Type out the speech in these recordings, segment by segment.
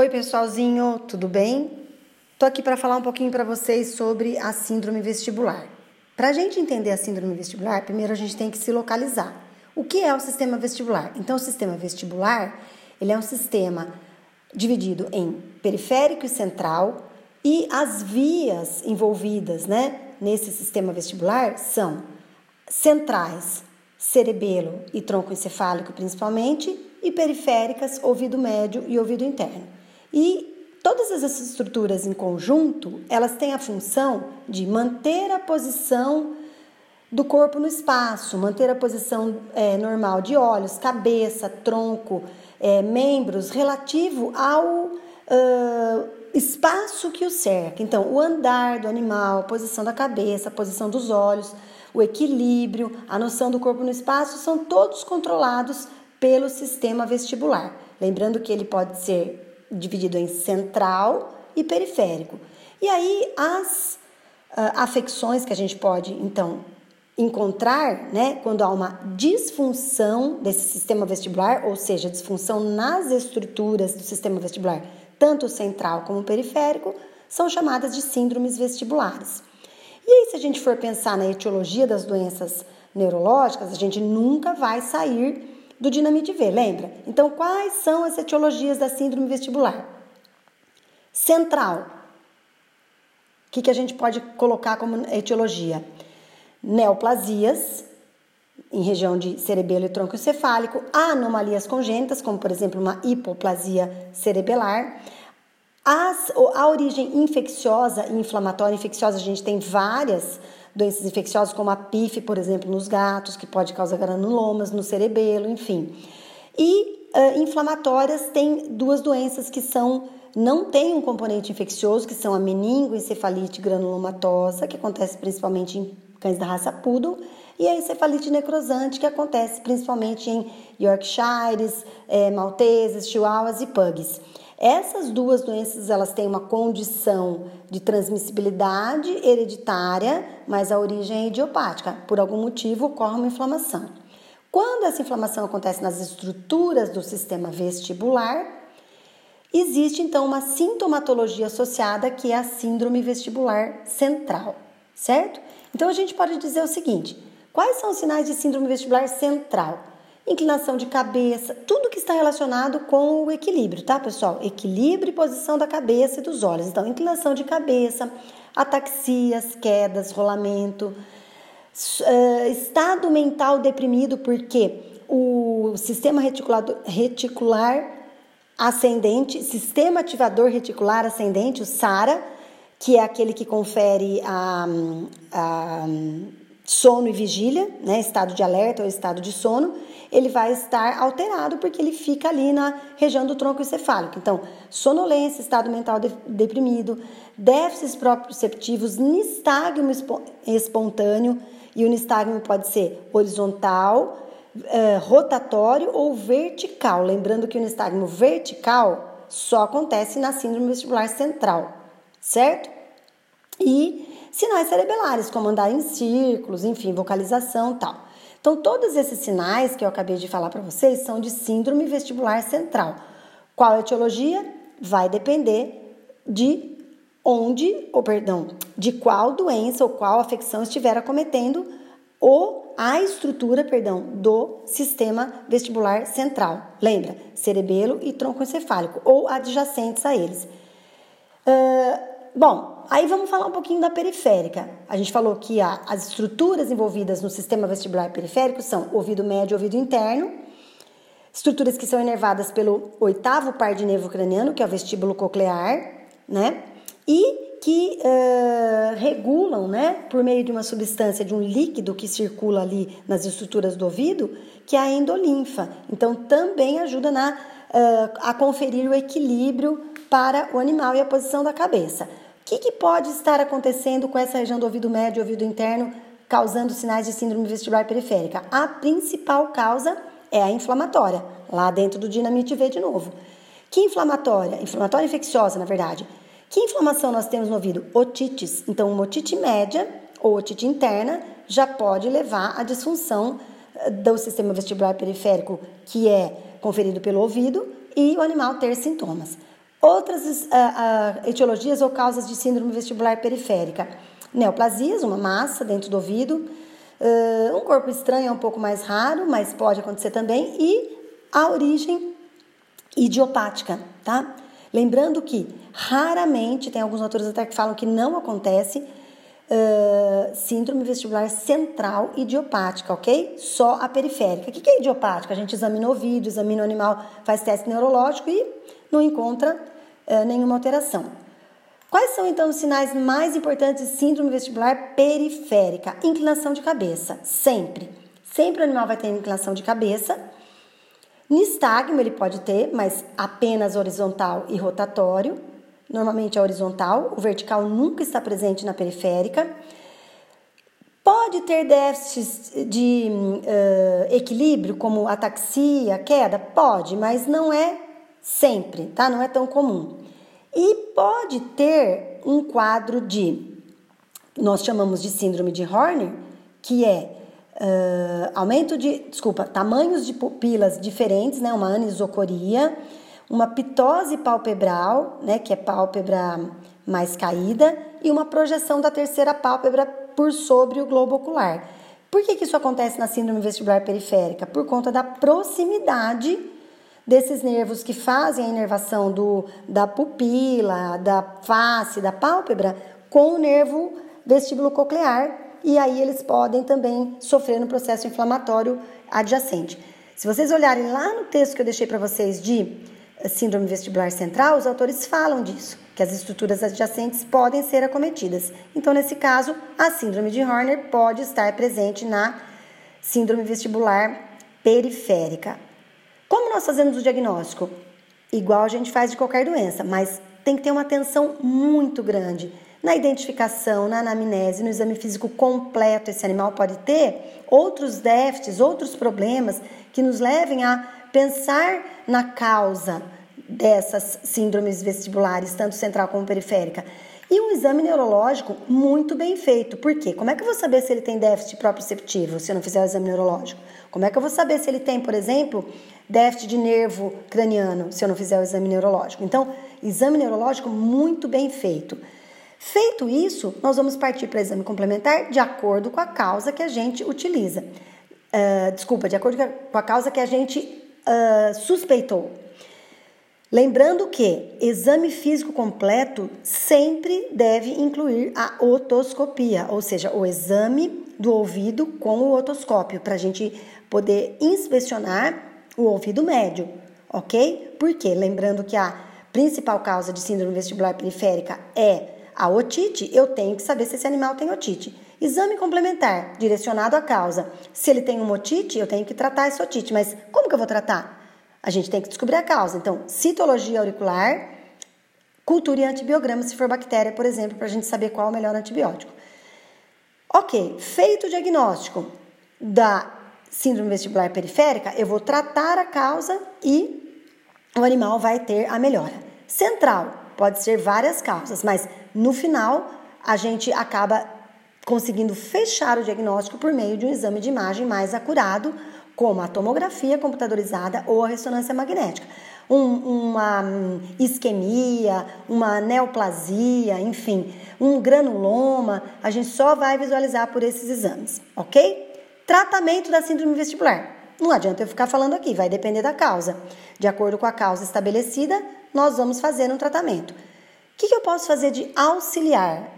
Oi, pessoalzinho, tudo bem? Tô aqui para falar um pouquinho para vocês sobre a síndrome vestibular. Para a gente entender a síndrome vestibular, primeiro a gente tem que se localizar. O que é o sistema vestibular? Então, o sistema vestibular ele é um sistema dividido em periférico e central e as vias envolvidas, né, nesse sistema vestibular são centrais, cerebelo e tronco encefálico principalmente, e periféricas, ouvido médio e ouvido interno. E todas essas estruturas em conjunto, elas têm a função de manter a posição do corpo no espaço, manter a posição é, normal de olhos, cabeça, tronco, é, membros relativo ao uh, espaço que o cerca. Então, o andar do animal, a posição da cabeça, a posição dos olhos, o equilíbrio, a noção do corpo no espaço são todos controlados pelo sistema vestibular. Lembrando que ele pode ser dividido em central e periférico. E aí as uh, afecções que a gente pode então encontrar, né, quando há uma disfunção desse sistema vestibular, ou seja, disfunção nas estruturas do sistema vestibular, tanto central como periférico, são chamadas de síndromes vestibulares. E aí, se a gente for pensar na etiologia das doenças neurológicas, a gente nunca vai sair do Dinamite V, lembra? Então, quais são as etiologias da síndrome vestibular? Central. O que, que a gente pode colocar como etiologia? Neoplasias, em região de cerebelo e tronco encefálico, anomalias congênitas, como por exemplo uma hipoplasia cerebelar. As, a origem infecciosa e inflamatória infecciosa, a gente tem várias doenças infecciosas, como a PIF, por exemplo, nos gatos, que pode causar granulomas no cerebelo, enfim. E uh, inflamatórias tem duas doenças que são não tem um componente infeccioso, que são a meningoencefalite granulomatosa, que acontece principalmente em cães da raça Poodle, e a encefalite necrosante, que acontece principalmente em Yorkshires, é, Malteses, Chihuahuas e Pugs. Essas duas doenças elas têm uma condição de transmissibilidade hereditária, mas a origem é idiopática. Por algum motivo ocorre uma inflamação. Quando essa inflamação acontece nas estruturas do sistema vestibular, existe então uma sintomatologia associada que é a síndrome vestibular central, certo? Então a gente pode dizer o seguinte: quais são os sinais de síndrome vestibular central? inclinação de cabeça, tudo está relacionado com o equilíbrio, tá, pessoal? Equilíbrio e posição da cabeça e dos olhos. Então, inclinação de cabeça, ataxias, quedas, rolamento, uh, estado mental deprimido, porque o sistema reticular ascendente, sistema ativador reticular ascendente, o SARA, que é aquele que confere a, a sono e vigília, né, estado de alerta ou estado de sono, ele vai estar alterado porque ele fica ali na região do tronco encefálico. Então, sonolência, estado mental de, deprimido, déficits proprioceptivos, nistagmo espontâneo, e o nistagmo pode ser horizontal, eh, rotatório ou vertical. Lembrando que o nistagmo vertical só acontece na síndrome vestibular central, certo? E sinais cerebelares, como andar em círculos, enfim, vocalização tal. Então, todos esses sinais que eu acabei de falar para vocês são de síndrome vestibular central. Qual a etiologia? Vai depender de onde, ou perdão, de qual doença ou qual afecção estiver acometendo ou a estrutura, perdão, do sistema vestibular central. Lembra? Cerebelo e tronco encefálico ou adjacentes a eles. Uh, bom, aí vamos falar um pouquinho da periférica. A gente falou que a, as estruturas envolvidas no sistema vestibular periférico são ouvido médio e ouvido interno, estruturas que são inervadas pelo oitavo par de nervo craniano, que é o vestíbulo coclear, né? E que uh, regulam, né, por meio de uma substância, de um líquido que circula ali nas estruturas do ouvido, que é a endolinfa. Então, também ajuda na, uh, a conferir o equilíbrio para o animal e a posição da cabeça que, que pode estar acontecendo com essa região do ouvido médio e ouvido interno, causando sinais de síndrome vestibular periférica? A principal causa é a inflamatória, lá dentro do dinamite V de novo. Que inflamatória? Inflamatória infecciosa, na verdade. Que inflamação nós temos no ouvido? Otites. Então, uma otite média ou otite interna já pode levar à disfunção eh, do sistema vestibular periférico, que é conferido pelo ouvido, e o animal ter sintomas. Outras uh, uh, etiologias ou causas de síndrome vestibular periférica: neoplasias, uma massa dentro do ouvido, uh, um corpo estranho é um pouco mais raro, mas pode acontecer também, e a origem idiopática, tá? Lembrando que raramente, tem alguns autores até que falam que não acontece, síndrome vestibular central idiopática, ok? Só a periférica. O que é idiopática? A gente examina o ouvido, examina o animal, faz teste neurológico e não encontra uh, nenhuma alteração. Quais são então os sinais mais importantes de síndrome vestibular periférica? Inclinação de cabeça, sempre. Sempre o animal vai ter inclinação de cabeça. Nistagmo ele pode ter, mas apenas horizontal e rotatório. Normalmente é horizontal, o vertical nunca está presente na periférica. Pode ter déficits de uh, equilíbrio, como ataxia, queda? Pode, mas não é sempre, tá? Não é tão comum. E pode ter um quadro de, nós chamamos de síndrome de Horner, que é uh, aumento de, desculpa, tamanhos de pupilas diferentes, né? Uma anisocoria, uma pitose palpebral, né, que é pálpebra mais caída, e uma projeção da terceira pálpebra por sobre o globo ocular. Por que, que isso acontece na síndrome vestibular periférica? Por conta da proximidade desses nervos que fazem a inervação do, da pupila, da face, da pálpebra com o nervo vestíbulo coclear e aí eles podem também sofrer no processo inflamatório adjacente. Se vocês olharem lá no texto que eu deixei para vocês de síndrome vestibular central, os autores falam disso, que as estruturas adjacentes podem ser acometidas. Então, nesse caso, a síndrome de Horner pode estar presente na síndrome vestibular periférica. Como nós fazemos o diagnóstico? Igual a gente faz de qualquer doença, mas tem que ter uma atenção muito grande na identificação, na anamnese, no exame físico completo. Esse animal pode ter outros déficits, outros problemas que nos levem a pensar na causa dessas síndromes vestibulares, tanto central como periférica. E um exame neurológico muito bem feito. Por quê? Como é que eu vou saber se ele tem déficit proprioceptivo se eu não fizer o exame neurológico? Como é que eu vou saber se ele tem, por exemplo, déficit de nervo craniano se eu não fizer o exame neurológico? Então, exame neurológico muito bem feito. Feito isso, nós vamos partir para exame complementar de acordo com a causa que a gente utiliza. Uh, desculpa, de acordo com a causa que a gente uh, suspeitou. Lembrando que exame físico completo sempre deve incluir a otoscopia, ou seja, o exame do ouvido com o otoscópio, para a gente poder inspecionar o ouvido médio, ok? Porque lembrando que a principal causa de síndrome vestibular periférica é a otite, eu tenho que saber se esse animal tem otite. Exame complementar, direcionado à causa. Se ele tem uma otite, eu tenho que tratar essa otite. Mas como que eu vou tratar? A gente tem que descobrir a causa. Então, citologia auricular, cultura e antibiograma, se for bactéria, por exemplo, para a gente saber qual é o melhor antibiótico. Ok, feito o diagnóstico da síndrome vestibular periférica, eu vou tratar a causa e o animal vai ter a melhora. Central, pode ser várias causas, mas no final a gente acaba conseguindo fechar o diagnóstico por meio de um exame de imagem mais acurado, como a tomografia computadorizada ou a ressonância magnética. Um, uma isquemia, uma neoplasia, enfim, um granuloma, a gente só vai visualizar por esses exames, ok? Tratamento da síndrome vestibular. Não adianta eu ficar falando aqui, vai depender da causa. De acordo com a causa estabelecida, nós vamos fazer um tratamento. O que, que eu posso fazer de auxiliar?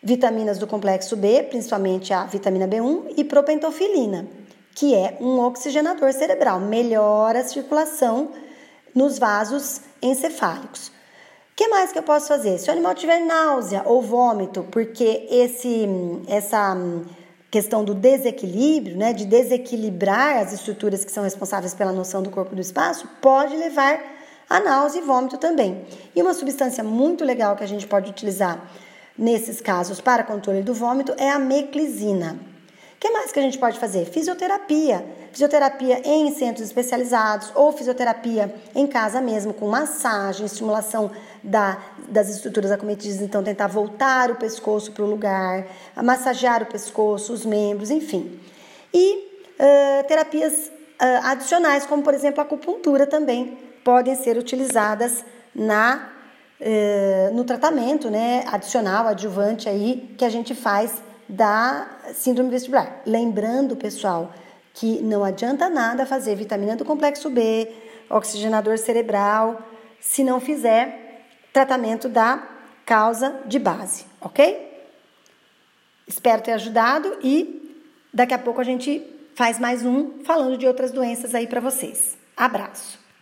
Vitaminas do complexo B, principalmente a vitamina B1 e propentofilina, que é um oxigenador cerebral, melhora a circulação nos vasos encefálicos. O que mais que eu posso fazer? Se o animal tiver náusea ou vômito, porque esse, essa questão do desequilíbrio, né, de desequilibrar as estruturas que são responsáveis pela noção do corpo do espaço, pode levar a náusea e vômito também. E uma substância muito legal que a gente pode utilizar nesses casos para controle do vômito é a meclizina. O que mais que a gente pode fazer? Fisioterapia. Fisioterapia em centros especializados ou fisioterapia em casa mesmo, com massagem, estimulação da, das estruturas acometidas, então tentar voltar o pescoço para o lugar, massagear o pescoço, os membros, enfim. E uh, terapias uh, adicionais, como por exemplo a acupuntura também, podem ser utilizadas na eh, no tratamento, né, adicional, adjuvante aí que a gente faz da síndrome vestibular. Lembrando, pessoal, que não adianta nada fazer vitamina do complexo B, oxigenador cerebral, se não fizer tratamento da causa de base, ok? Espero ter ajudado e daqui a pouco a gente faz mais um falando de outras doenças aí para vocês. Abraço!